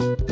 You'll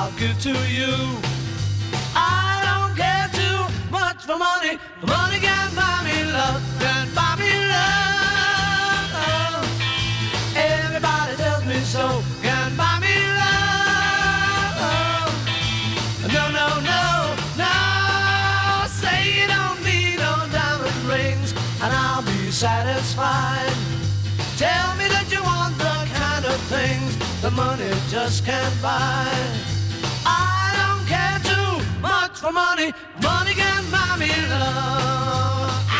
I'll give to you. I don't care too much for money, money can buy me love, can buy me love. Everybody tells me so, can buy me love. No, no, no, no. Say you don't need no diamond rings, and I'll be satisfied. Tell me that you want the kind of things the money just can't buy. For money. Money can buy me love.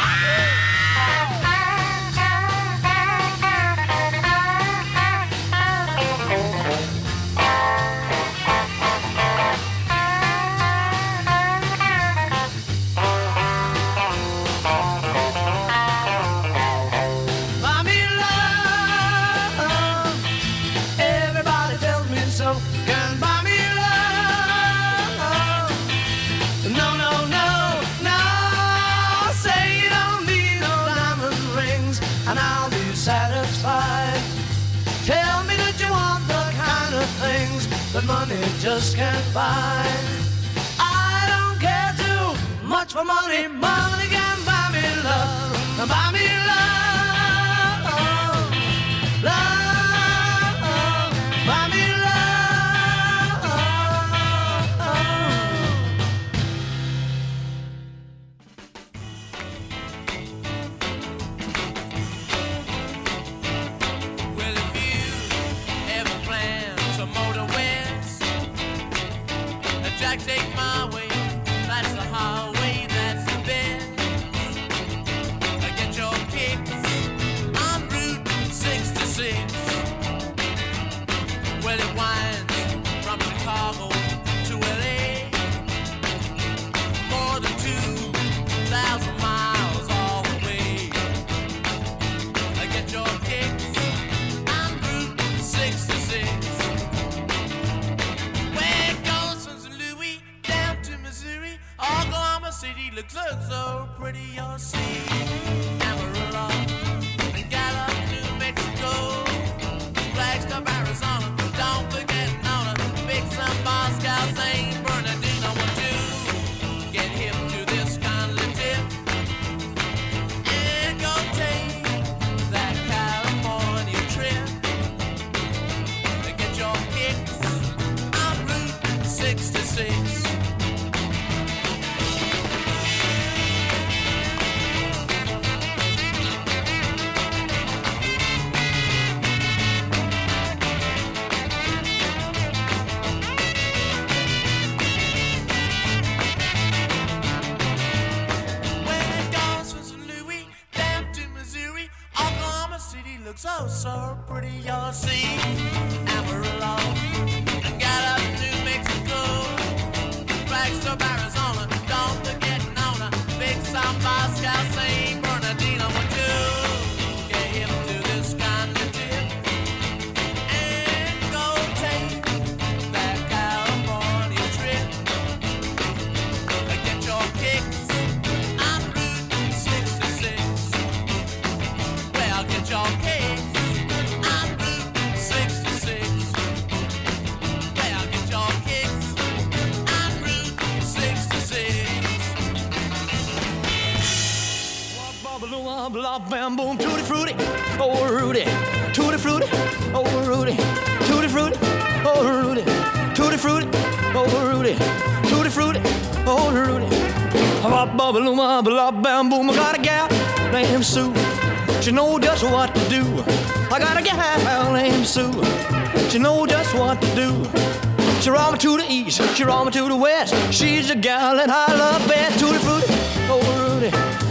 Just. I don't care too much for money. Money so, so pretty. You'll see Blah, blah, bam, boom, tutti frutti, oh Rudy, tutti frutti, oh Rudy, tutti frutti, oh Rudy, tutti frutti, oh Rudy, tutti frutti, oh Rudy. Blah, blah, blah, blah, bam, boom, I got a gal named Sue. She know just what to do. I got a gal named Sue. She know just what to do. She roll me to the east, she roll me to the west. She's the gal that I love best. Tutti frutti, oh Rudy.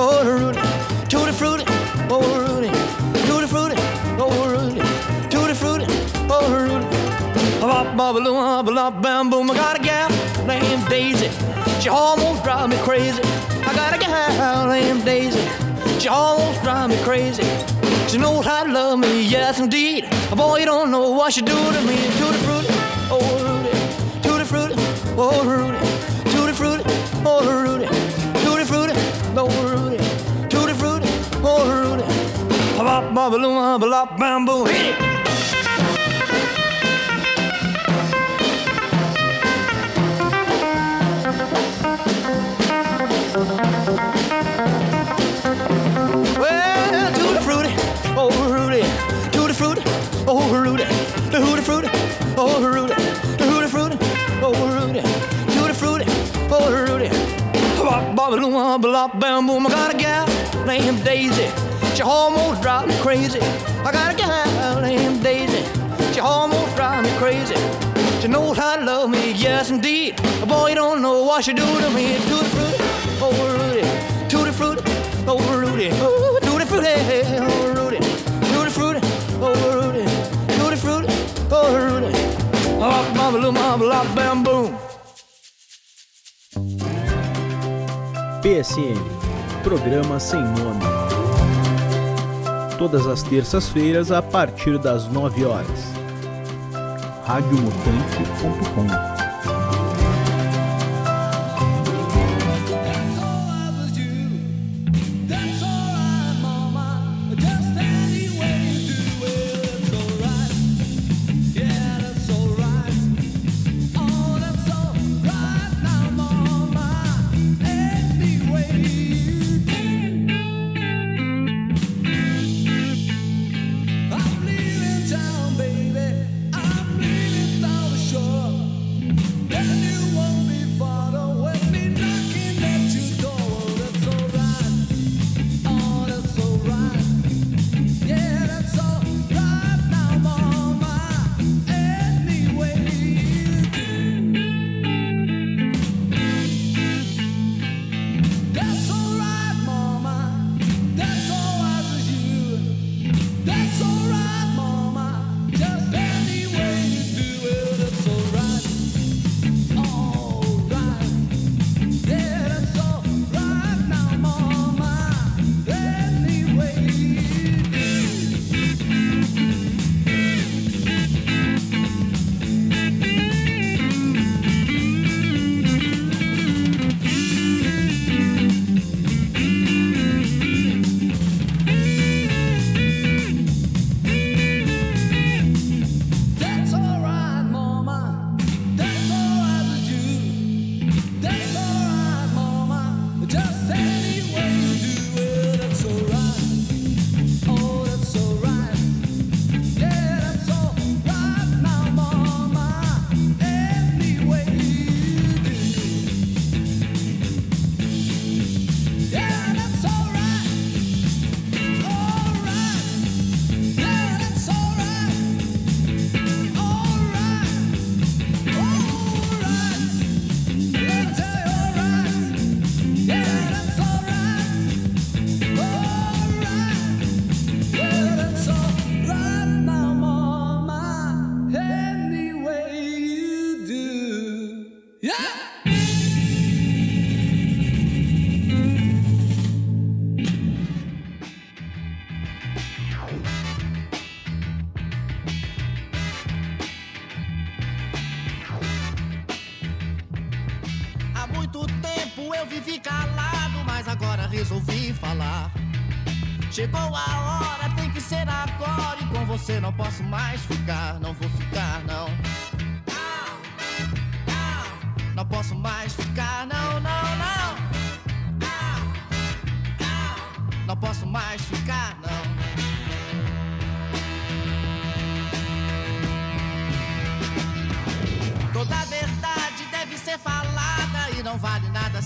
Oh Rudy. Tutti frutti, oh Rudy. Tutti frutti, oh Rudy. Tutti frutti, oh Rudy. Bop, bop, bop, ah, bop, bam, boom. I got a gal named Daisy. She almost drive me crazy. I got a gal named Daisy. She almost drive me crazy. She knows how to love me, yes indeed. Boy, you don't know what she do to me. Tutti frutti, oh Rudy. Tutti frutti, oh Rudy. Tutti frutti, oh Rudy. Tutti frutti, oh Rudy. Bop, bop, bop, bop, bam, boom. Hit it. Well, tutti frutti, oh Rudy, tutti frutti, oh Rudy, the hooty fruity, oh Rudy, Bop, bop, bop, bam, boom. I got a gal named Daisy. She almost drives me crazy. I got a gal named Daisy. She almost drives me crazy. She knows how to love me, yes indeed. Boy, you don't know what she do to me. Tutti frutti, oh Rudy, tutti frutti, oh, oh, oh, oh Rudy, oh tutti frutti, oh Rudy, tutti frutti, oh Rudy, tutti frutti, oh Rudy. Oh, little mama, lock, bam, boom. PSN Programa Sem Nome. Todas as terças-feiras a partir das 9 horas. radiomutante.com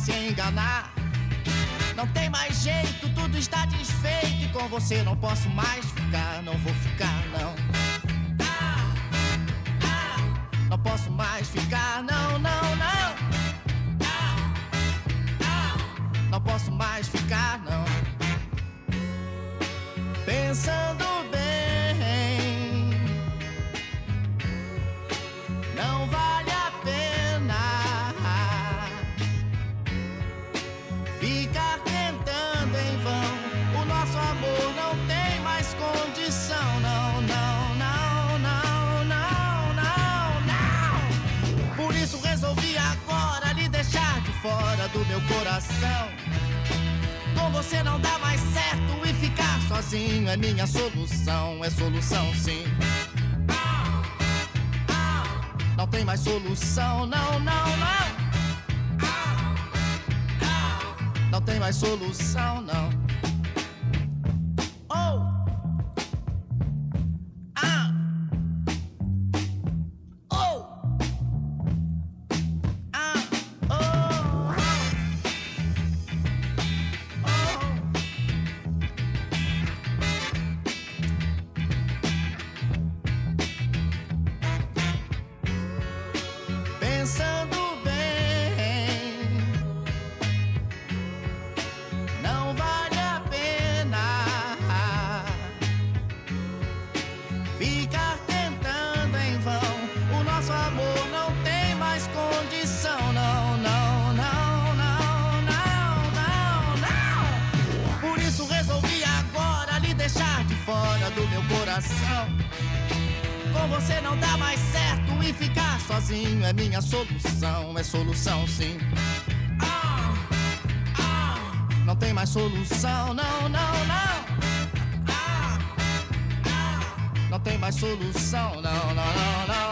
se enganar. Não tem mais jeito, tudo está desfeito. E com você não posso mais ficar, não vou ficar, não. Não posso mais ficar, não, não, não. Não posso mais ficar, não. Pensando coração. Com você não dá mais certo e ficar sozinho é minha solução, é solução sim. Não tem mais solução, não, não, não. Não tem mais solução, não. solução, é solução sim. Ah, ah, não tem mais solução, não, não, não. Ah, ah não tem mais solução, não, não, não, não.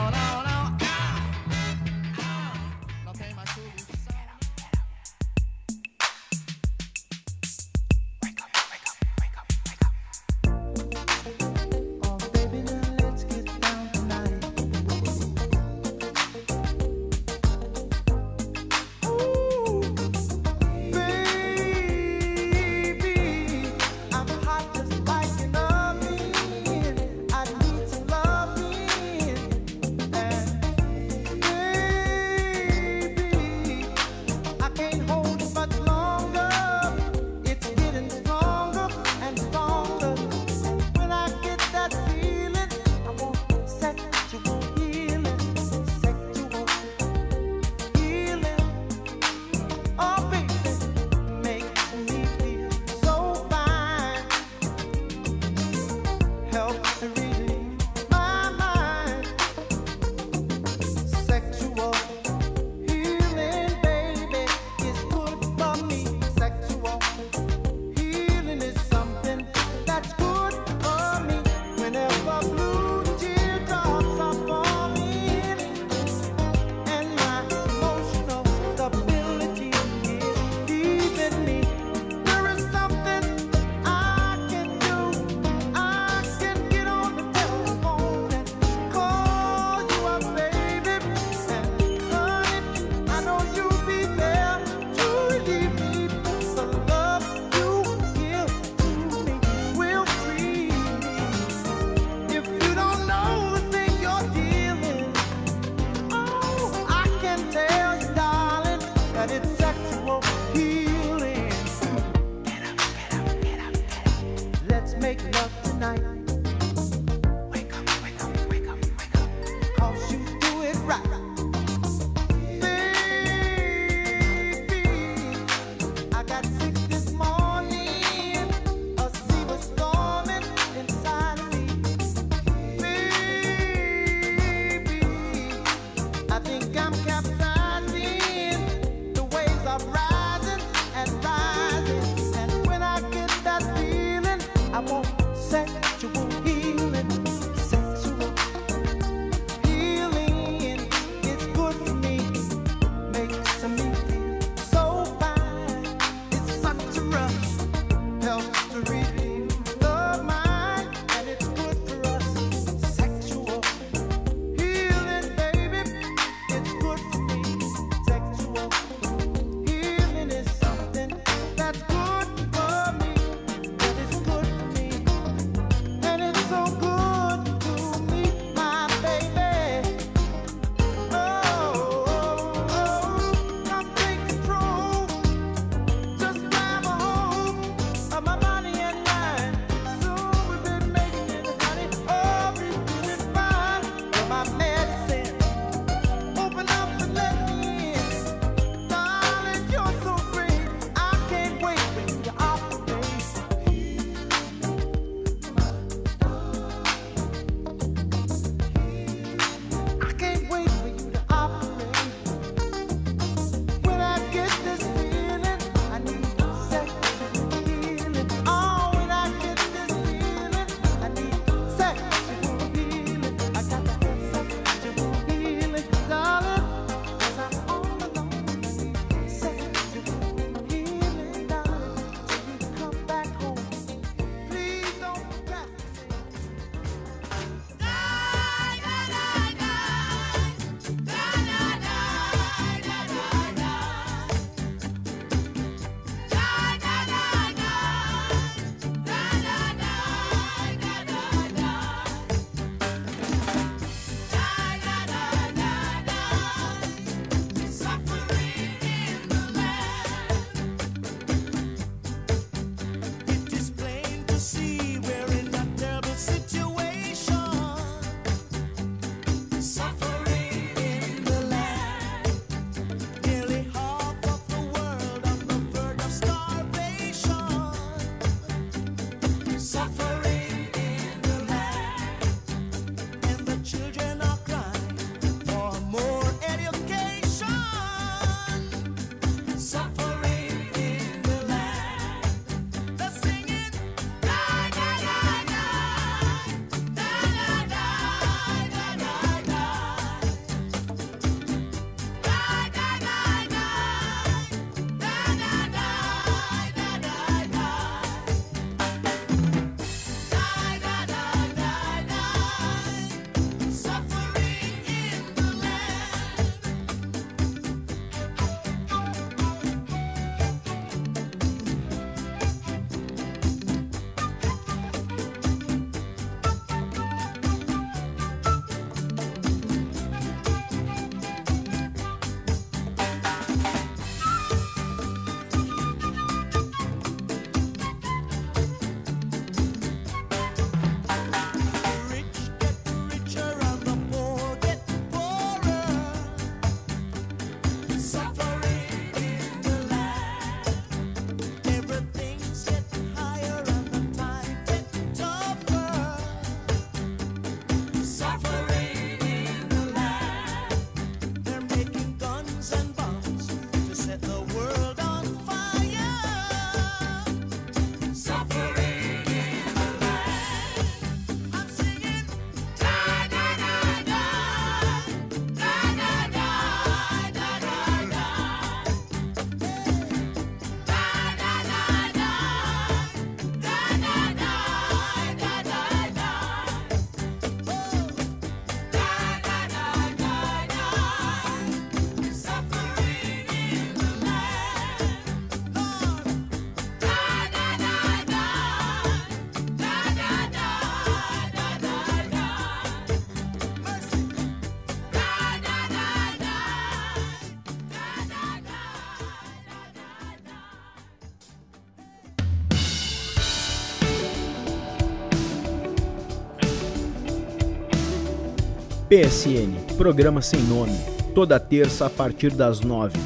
PSN, programa sem nome, toda terça a partir das nove.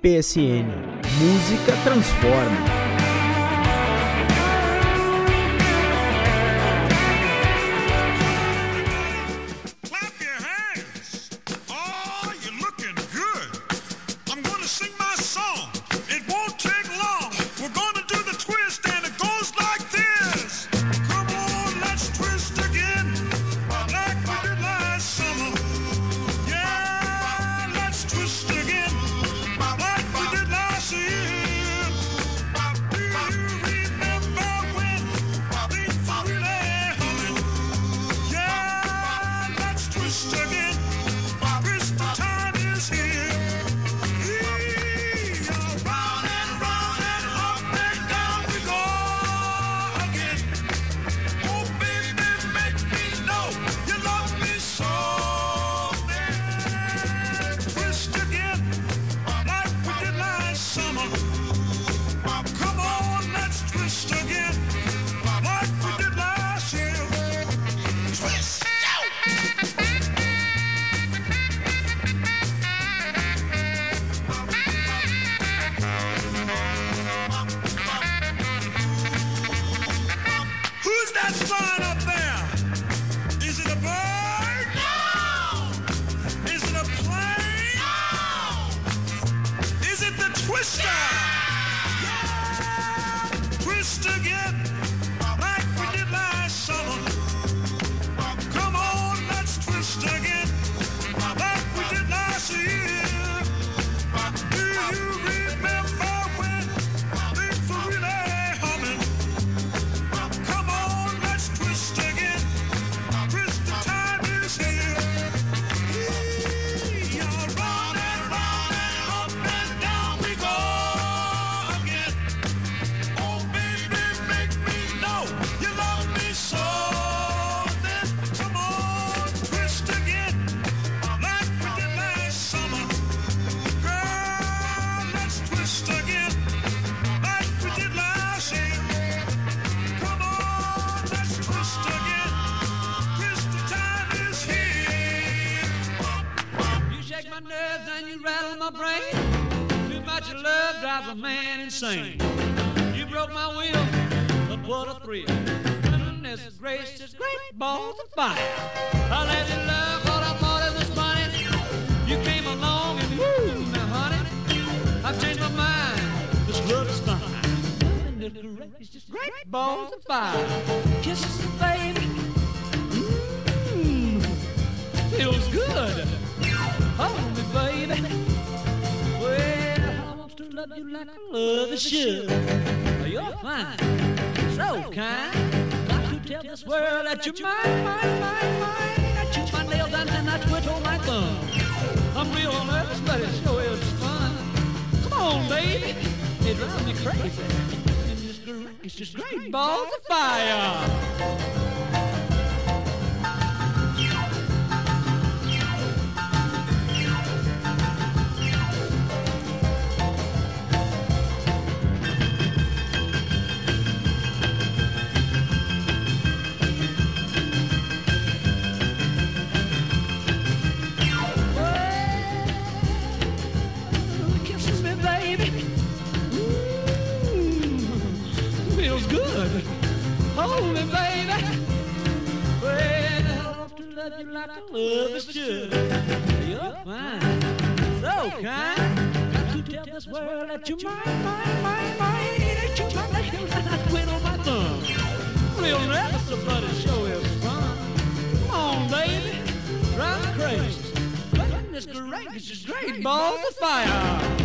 PSN, música transforma. Insane. You broke my will, but what a thrill. Goodness gracious, great balls of fire. I let you love what I thought it was funny. You came along and woo, now honey, I've changed my mind. This love is fine. Goodness gracious, great balls of fire. Kisses, baby. Mmm, feels good. Hold me, baby. Well, I want to love you like I love a should. Oh, you're fine, so kind. Got to tell this world that you're mine, mine, mine, mine. I chew my nails and then I twiddle my thumb. I'm real nervous, but it sure is fun. Come on, baby. It drives me crazy. And it's great, it's just great balls of fire. World that you're mine, mine, mine, mine. Ain't you my nails and I twiddle my thumb. Real nervous, but it sure is fun. Come on, baby. Drive crazy. Goodness gracious, great balls of fire.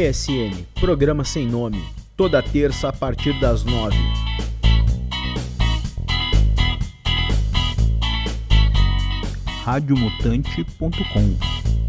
PSN, programa sem nome, toda terça a partir das nove. radiomutante.com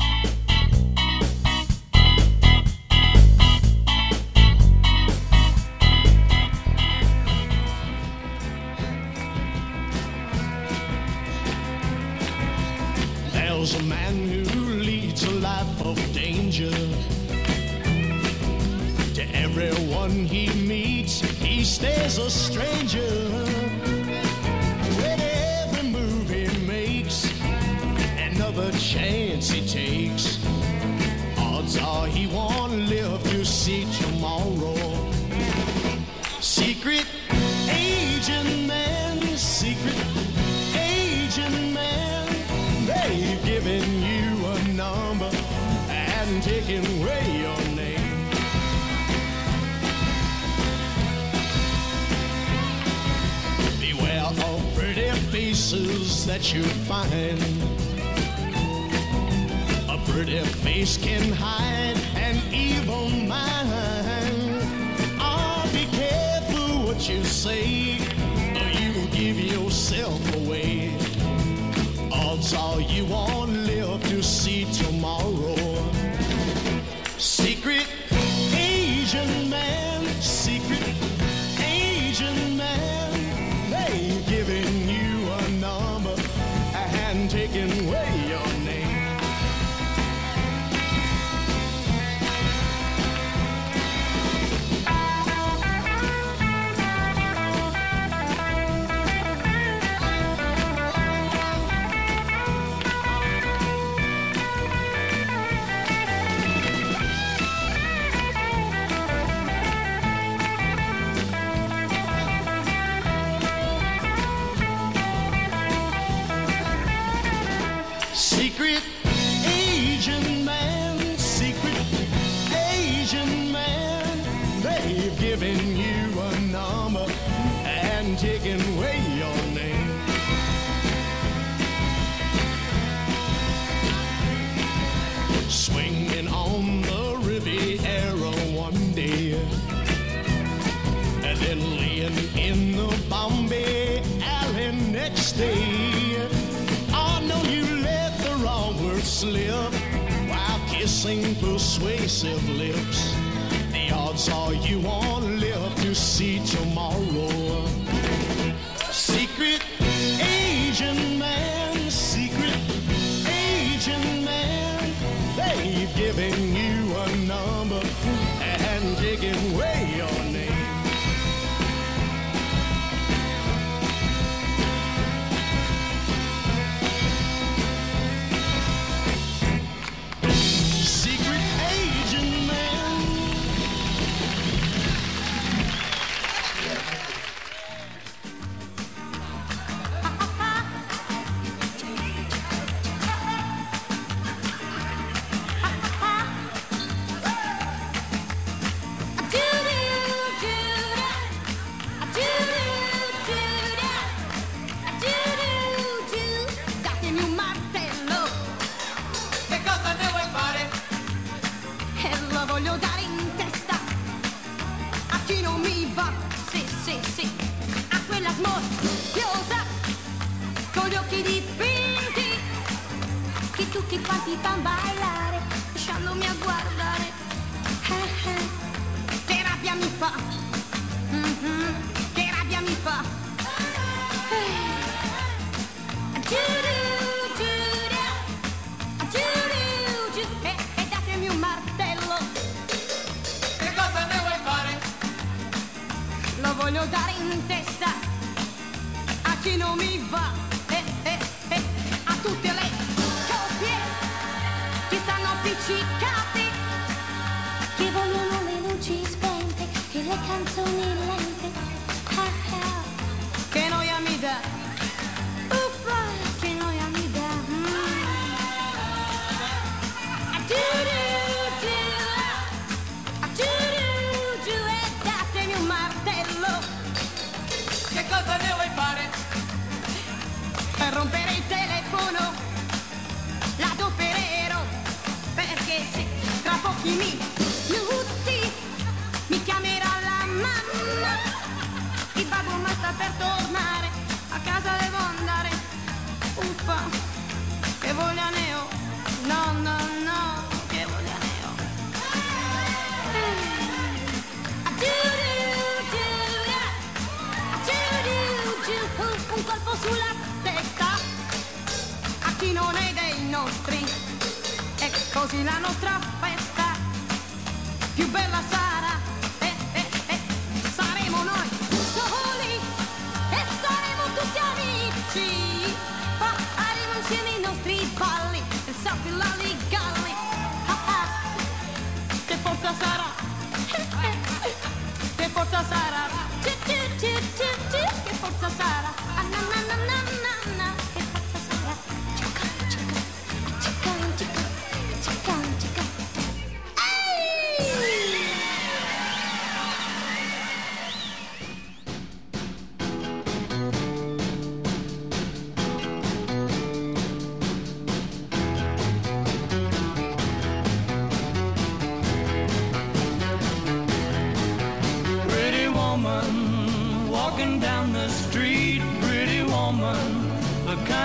find. A pretty face can hide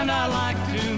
and I like to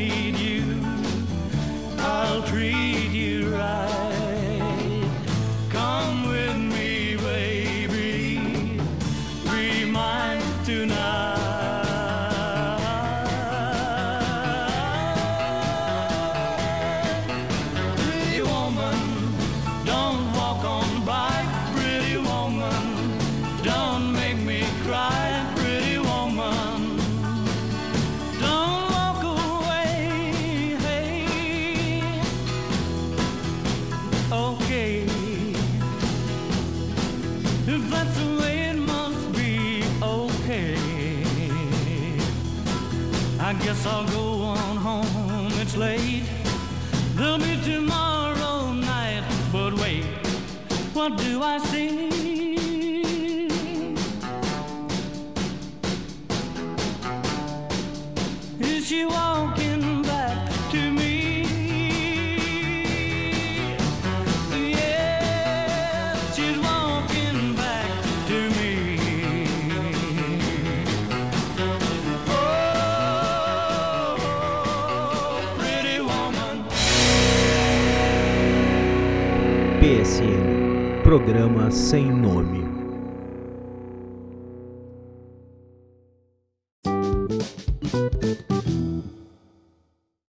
need you. I'll treat you right. programa sem nome.